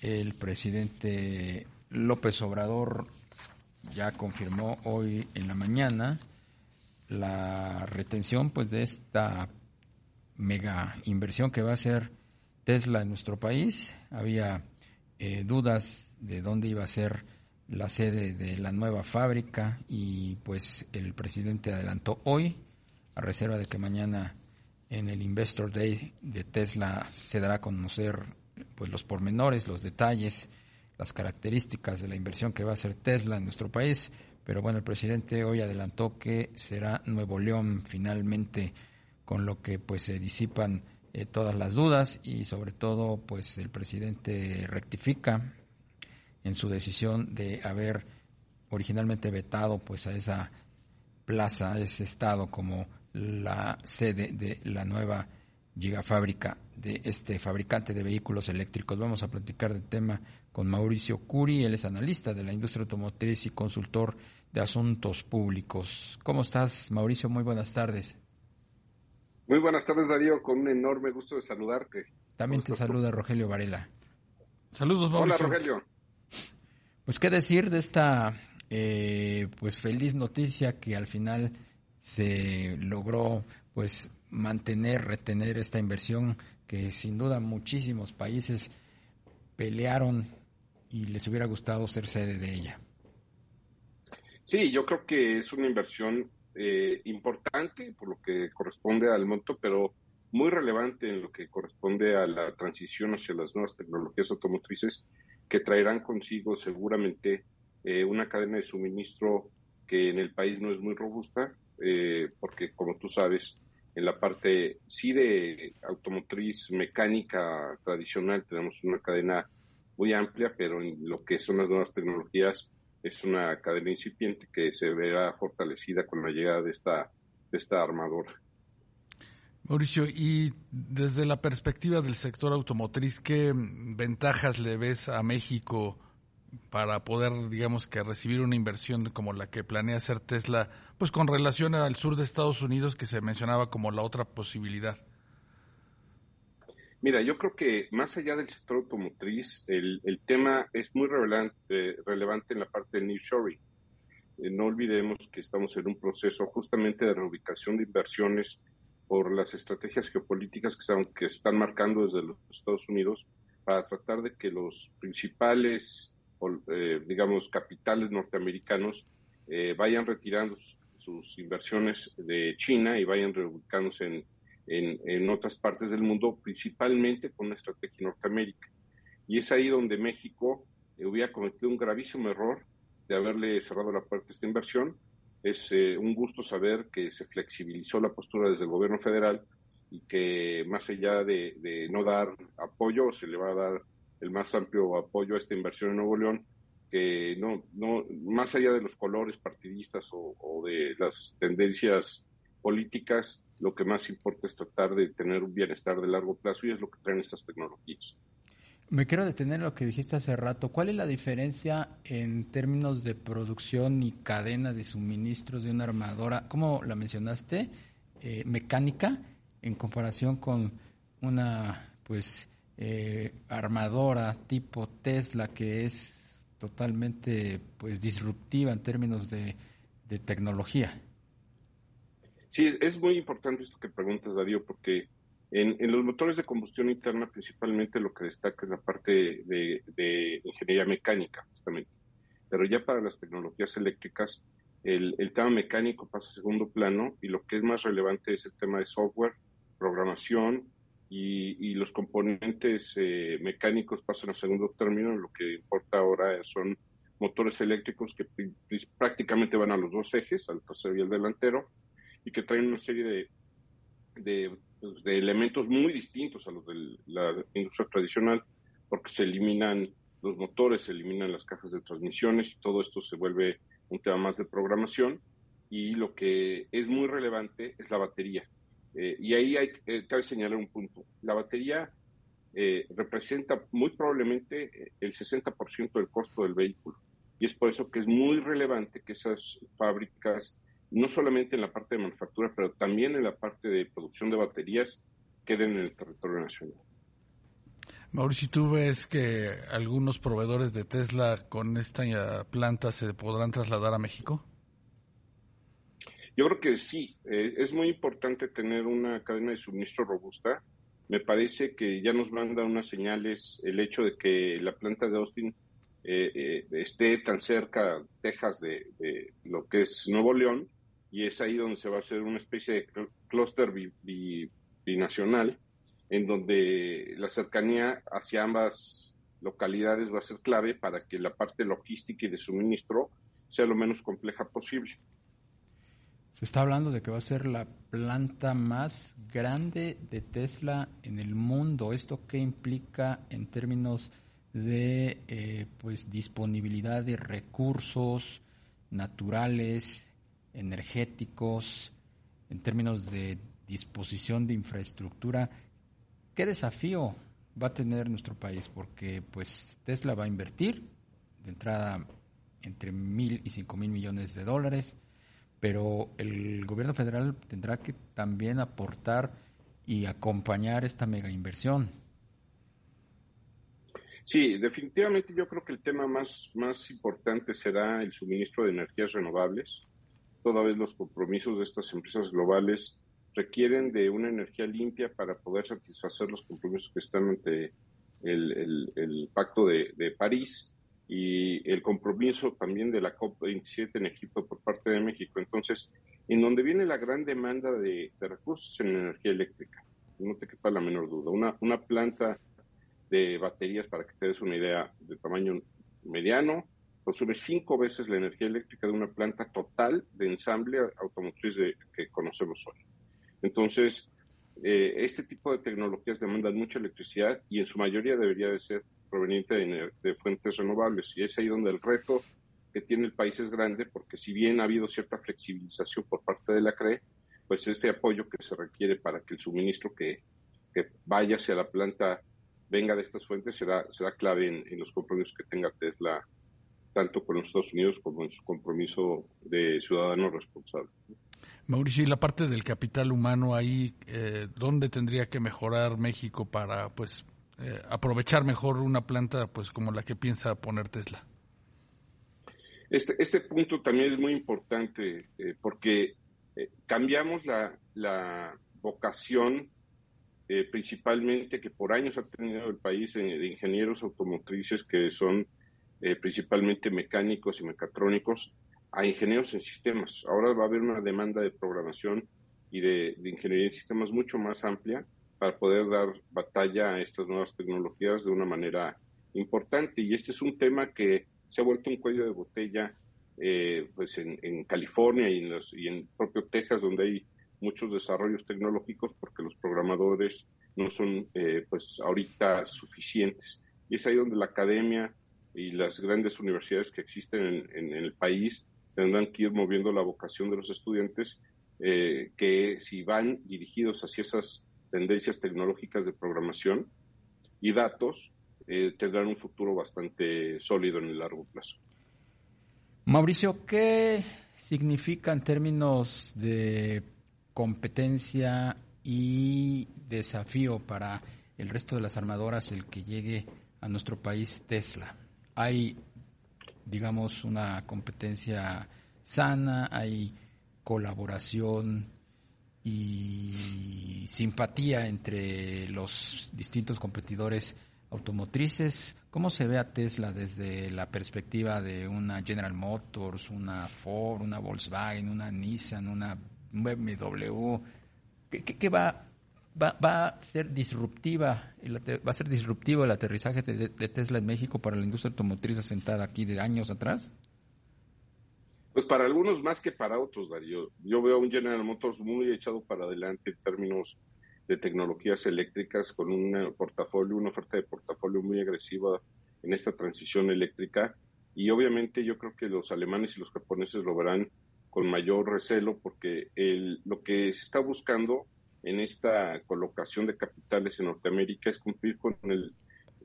El presidente López Obrador ya confirmó hoy en la mañana la retención pues de esta mega inversión que va a ser Tesla en nuestro país. Había eh, dudas de dónde iba a ser la sede de la nueva fábrica y pues el presidente adelantó hoy a reserva de que mañana en el Investor Day de Tesla se dará a conocer pues los pormenores, los detalles, las características de la inversión que va a hacer Tesla en nuestro país. Pero bueno, el presidente hoy adelantó que será Nuevo León finalmente, con lo que pues se disipan eh, todas las dudas y sobre todo pues el presidente rectifica en su decisión de haber originalmente vetado pues a esa plaza, a ese estado como la sede de la nueva gigafábrica de este fabricante de vehículos eléctricos. Vamos a platicar del tema con Mauricio Curi, él es analista de la industria automotriz y consultor de asuntos públicos. ¿Cómo estás, Mauricio? Muy buenas tardes. Muy buenas tardes, Darío, con un enorme gusto de saludarte. También te saluda Rogelio Varela. Saludos, Mauricio. Hola, Rogelio. Pues qué decir de esta eh, pues feliz noticia que al final se logró pues mantener, retener esta inversión que sin duda muchísimos países pelearon y les hubiera gustado ser sede de ella. Sí, yo creo que es una inversión eh, importante por lo que corresponde al monto, pero muy relevante en lo que corresponde a la transición hacia las nuevas tecnologías automotrices que traerán consigo seguramente eh, una cadena de suministro que en el país no es muy robusta, eh, porque como tú sabes, en la parte sí de automotriz mecánica tradicional tenemos una cadena muy amplia, pero en lo que son las nuevas tecnologías es una cadena incipiente que se verá fortalecida con la llegada de esta, de esta armadora. Mauricio, y desde la perspectiva del sector automotriz, ¿qué ventajas le ves a México para poder, digamos, que recibir una inversión como la que planea hacer Tesla, pues con relación al sur de Estados Unidos que se mencionaba como la otra posibilidad? Mira, yo creo que más allá del sector automotriz, el, tema es muy relevante, relevante en la parte del New Shoring. Eh, no olvidemos que estamos en un proceso justamente de reubicación de inversiones por las estrategias geopolíticas que están, que están marcando desde los Estados Unidos para tratar de que los principales eh, digamos, capitales norteamericanos eh, vayan retirando sus, inversiones de China y vayan reubicándose en, en, otras partes del mundo, principalmente con una estrategia Norteamérica. Y es ahí donde México eh, hubiera cometido un gravísimo error de haberle cerrado la puerta a esta inversión. Es un gusto saber que se flexibilizó la postura desde el gobierno federal y que más allá de, de no dar apoyo, se le va a dar el más amplio apoyo a esta inversión en Nuevo León, que no, no más allá de los colores partidistas o, de las tendencias políticas, lo que más importa es tratar de tener un bienestar de largo plazo y es lo que traen estas tecnologías. Me quiero detener en lo que dijiste hace rato. ¿Cuál es la diferencia en términos de producción y cadena de suministros de una armadora, como la mencionaste, eh, mecánica, en comparación con una, pues, eh, armadora tipo Tesla que es totalmente pues disruptiva en términos de, tecnología. Sí, es muy importante esto que preguntas, Darío, porque en, los motores de combustión interna principalmente lo que destaca es la parte de, ingeniería mecánica, justamente. Pero ya para las tecnologías eléctricas, el, el, tema mecánico pasa a segundo plano y lo que es más relevante es el tema de software, programación y, los componentes eh, mecánicos pasan a segundo término. Lo que importa ahora son motores eléctricos que prácticamente van a los dos ejes, al trasero y al delantero, y que traen una serie de, de, elementos muy distintos a los de la industria tradicional, porque se eliminan los motores, se eliminan las cajas de transmisiones y todo esto se vuelve un tema más de programación. Y lo que es muy relevante es la batería. Eh, y ahí hay, eh, cabe señalar un punto. La batería eh, representa muy probablemente el 60% del costo del vehículo. Y es por eso que es muy relevante que esas fábricas, no solamente en la parte de manufactura, pero también en la parte de producción de baterías, queden en el territorio nacional. Mauricio, ¿tú ves que algunos proveedores de Tesla con esta planta se podrán trasladar a México? Yo creo que sí. Eh, es muy importante tener una cadena de suministro robusta. Me parece que ya nos manda unas señales el hecho de que la planta de Austin eh, eh, esté tan cerca, Texas, de, lo que es Nuevo León, y es ahí donde se va a hacer una especie de clúster binacional en donde la cercanía hacia ambas localidades va a ser clave para que la parte logística y de suministro sea lo menos compleja posible. Se está hablando de que va a ser la planta más grande de Tesla en el mundo. ¿Esto qué implica en términos de eh, pues disponibilidad de recursos naturales, energéticos, en términos de disposición de infraestructura? ¿Qué desafío va a tener nuestro país? Porque pues Tesla va a invertir de entrada entre mil y cinco mil millones de dólares, pero el gobierno federal tendrá que también aportar y acompañar esta mega inversión. Sí, definitivamente yo creo que el tema más, más importante será el suministro de energías renovables. Toda vez los compromisos de estas empresas globales requieren de una energía limpia para poder satisfacer los compromisos que están ante el, Pacto de, París y el compromiso también de la COP27 en Egipto por parte de México. Entonces, en donde viene la gran demanda de, recursos en energía eléctrica, no te quepa la menor duda. Una, una planta de baterías, para que te des una idea, de tamaño mediano, consume cinco veces la energía eléctrica de una planta total de ensamble automotriz que conocemos hoy. Entonces, eh, este tipo de tecnologías demandan mucha electricidad y en su mayoría debería de ser proveniente de, fuentes renovables. Y es ahí donde el reto que tiene el país es grande, porque si bien ha habido cierta flexibilización por parte de la CRE, pues este apoyo que se requiere para que el suministro que, vaya hacia la planta venga de estas fuentes será, será clave en, en los compromisos que tenga Tesla, tanto con los Estados Unidos como en su compromiso de ciudadano responsable. Mauricio, y la parte del capital humano ahí, eh, ¿dónde tendría que mejorar México para pues eh, aprovechar mejor una planta pues como la que piensa poner Tesla? Este, este punto también es muy importante eh, porque cambiamos la, la vocación principalmente que por años ha tenido el país de ingenieros automotrices que son principalmente mecánicos y mecatrónicos a ingenieros en sistemas. Ahora va a haber una demanda de programación y de, ingeniería en sistemas mucho más amplia para poder dar batalla a estas nuevas tecnologías de una manera importante. Y este es un tema que se ha vuelto un cuello de botella eh, pues en, California y en, los, y en propio Texas, donde hay muchos desarrollos tecnológicos porque los programadores no son eh, pues ahorita suficientes. Y es ahí donde la academia y las grandes universidades que existen en el país tendrán que ir moviendo la vocación de los estudiantes, eh, que si van dirigidos hacia esas tendencias tecnológicas de programación y datos, eh, tendrán un futuro bastante sólido en el largo plazo. Mauricio, ¿qué significa en términos de competencia y desafío para el resto de las armadoras el que llegue a nuestro país Tesla? Hay digamos, una competencia sana, hay colaboración y simpatía entre los distintos competidores automotrices. ¿Cómo se ve a Tesla desde la perspectiva de una General Motors, una Ford, una Volkswagen, una Nissan, una BMW? ¿Qué, va va, va a ser disruptiva, va a ser disruptivo el aterrizaje de, Tesla en México para la industria automotriz asentada aquí de años atrás? Pues para algunos más que para otros, Darío. Yo veo a un General Motors muy echado para adelante en términos de tecnologías eléctricas con un portafolio, una oferta de portafolio muy agresiva en esta transición eléctrica y obviamente yo creo que los alemanes y los japoneses lo verán con mayor recelo porque el, lo que se está buscando en esta colocación de capitales en Norteamérica es cumplir con el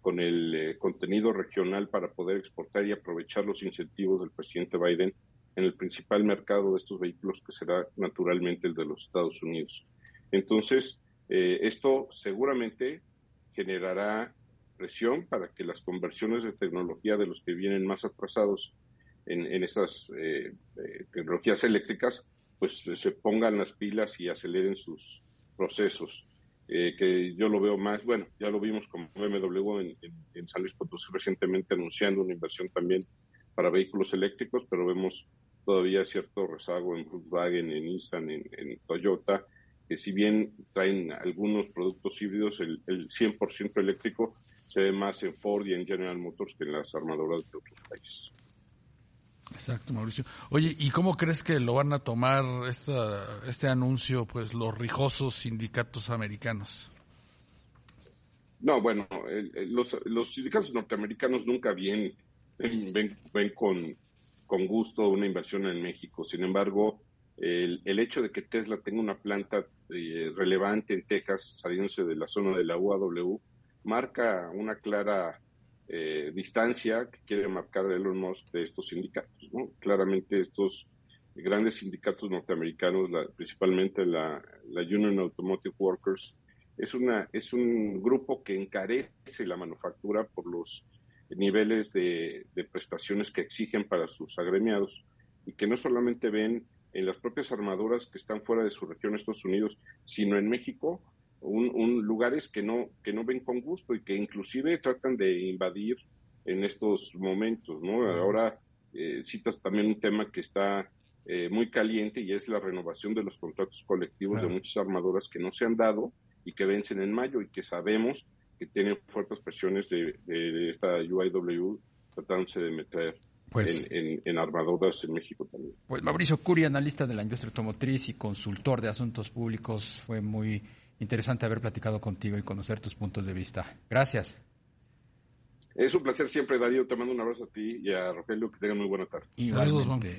con el eh, contenido regional para poder exportar y aprovechar los incentivos del presidente Biden en el principal mercado de estos vehículos que será naturalmente el de los Estados Unidos. Entonces, eh, esto seguramente generará presión para que las conversiones de tecnología de los que vienen más atrasados en, en esas eh, tecnologías eléctricas, pues se pongan las pilas y aceleren sus procesos. Eh, que yo lo veo más, bueno, ya lo vimos con BMW en, San Luis Potosí recientemente anunciando una inversión también para vehículos eléctricos, pero vemos todavía cierto rezago en Volkswagen, en Nissan, en, Toyota, que si bien traen algunos productos híbridos, el, el 100% eléctrico se ve más en Ford y en General Motors que en las armadoras de otros países. Exacto, Mauricio. Oye, ¿y cómo crees que lo van a tomar esta, este anuncio, pues, los rijosos sindicatos americanos? No, bueno, los, los, sindicatos norteamericanos nunca ven, ven, ven con, con, gusto una inversión en México. Sin embargo, el, hecho de que Tesla tenga una planta eh, relevante en Texas, saliéndose de la zona de la UAW, marca una clara eh, distancia que quiere marcar Elon Musk de estos sindicatos. Claramente estos grandes sindicatos norteamericanos, principalmente la, Union Automotive Workers, es, una, es un grupo que encarece la manufactura por los niveles de, de prestaciones que exigen para sus agremiados y que no solamente ven en las propias armaduras que están fuera de su región Estados Unidos, sino en México un, lugares que no, que no ven con gusto y que inclusive tratan de invadir en estos momentos, ¿no? Ahora eh, citas también un tema que está eh, muy caliente y es la renovación de los contratos colectivos de muchas armadoras que no se han dado y que vencen en mayo y que sabemos que tienen fuertes presiones de, de esta UIW tratándose de meter pues, en, en, armadoras en México también. Pues Mauricio Curi, analista de la industria automotriz y consultor de asuntos públicos, fue muy interesante haber platicado contigo y conocer tus puntos de vista. Gracias. Es un placer siempre, Darío. Te mando un abrazo a ti y a Rogelio. Que tengan muy buena tarde. Igualmente.